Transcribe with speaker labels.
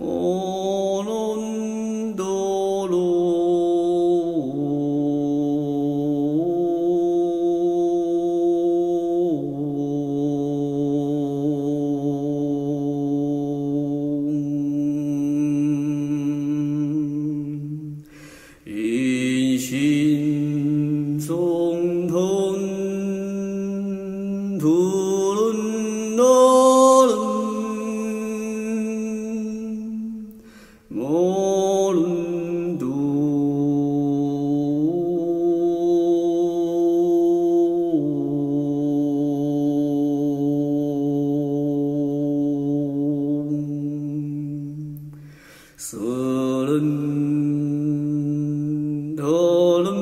Speaker 1: 嗡努都努，嗡楞哆，嗦楞哆楞。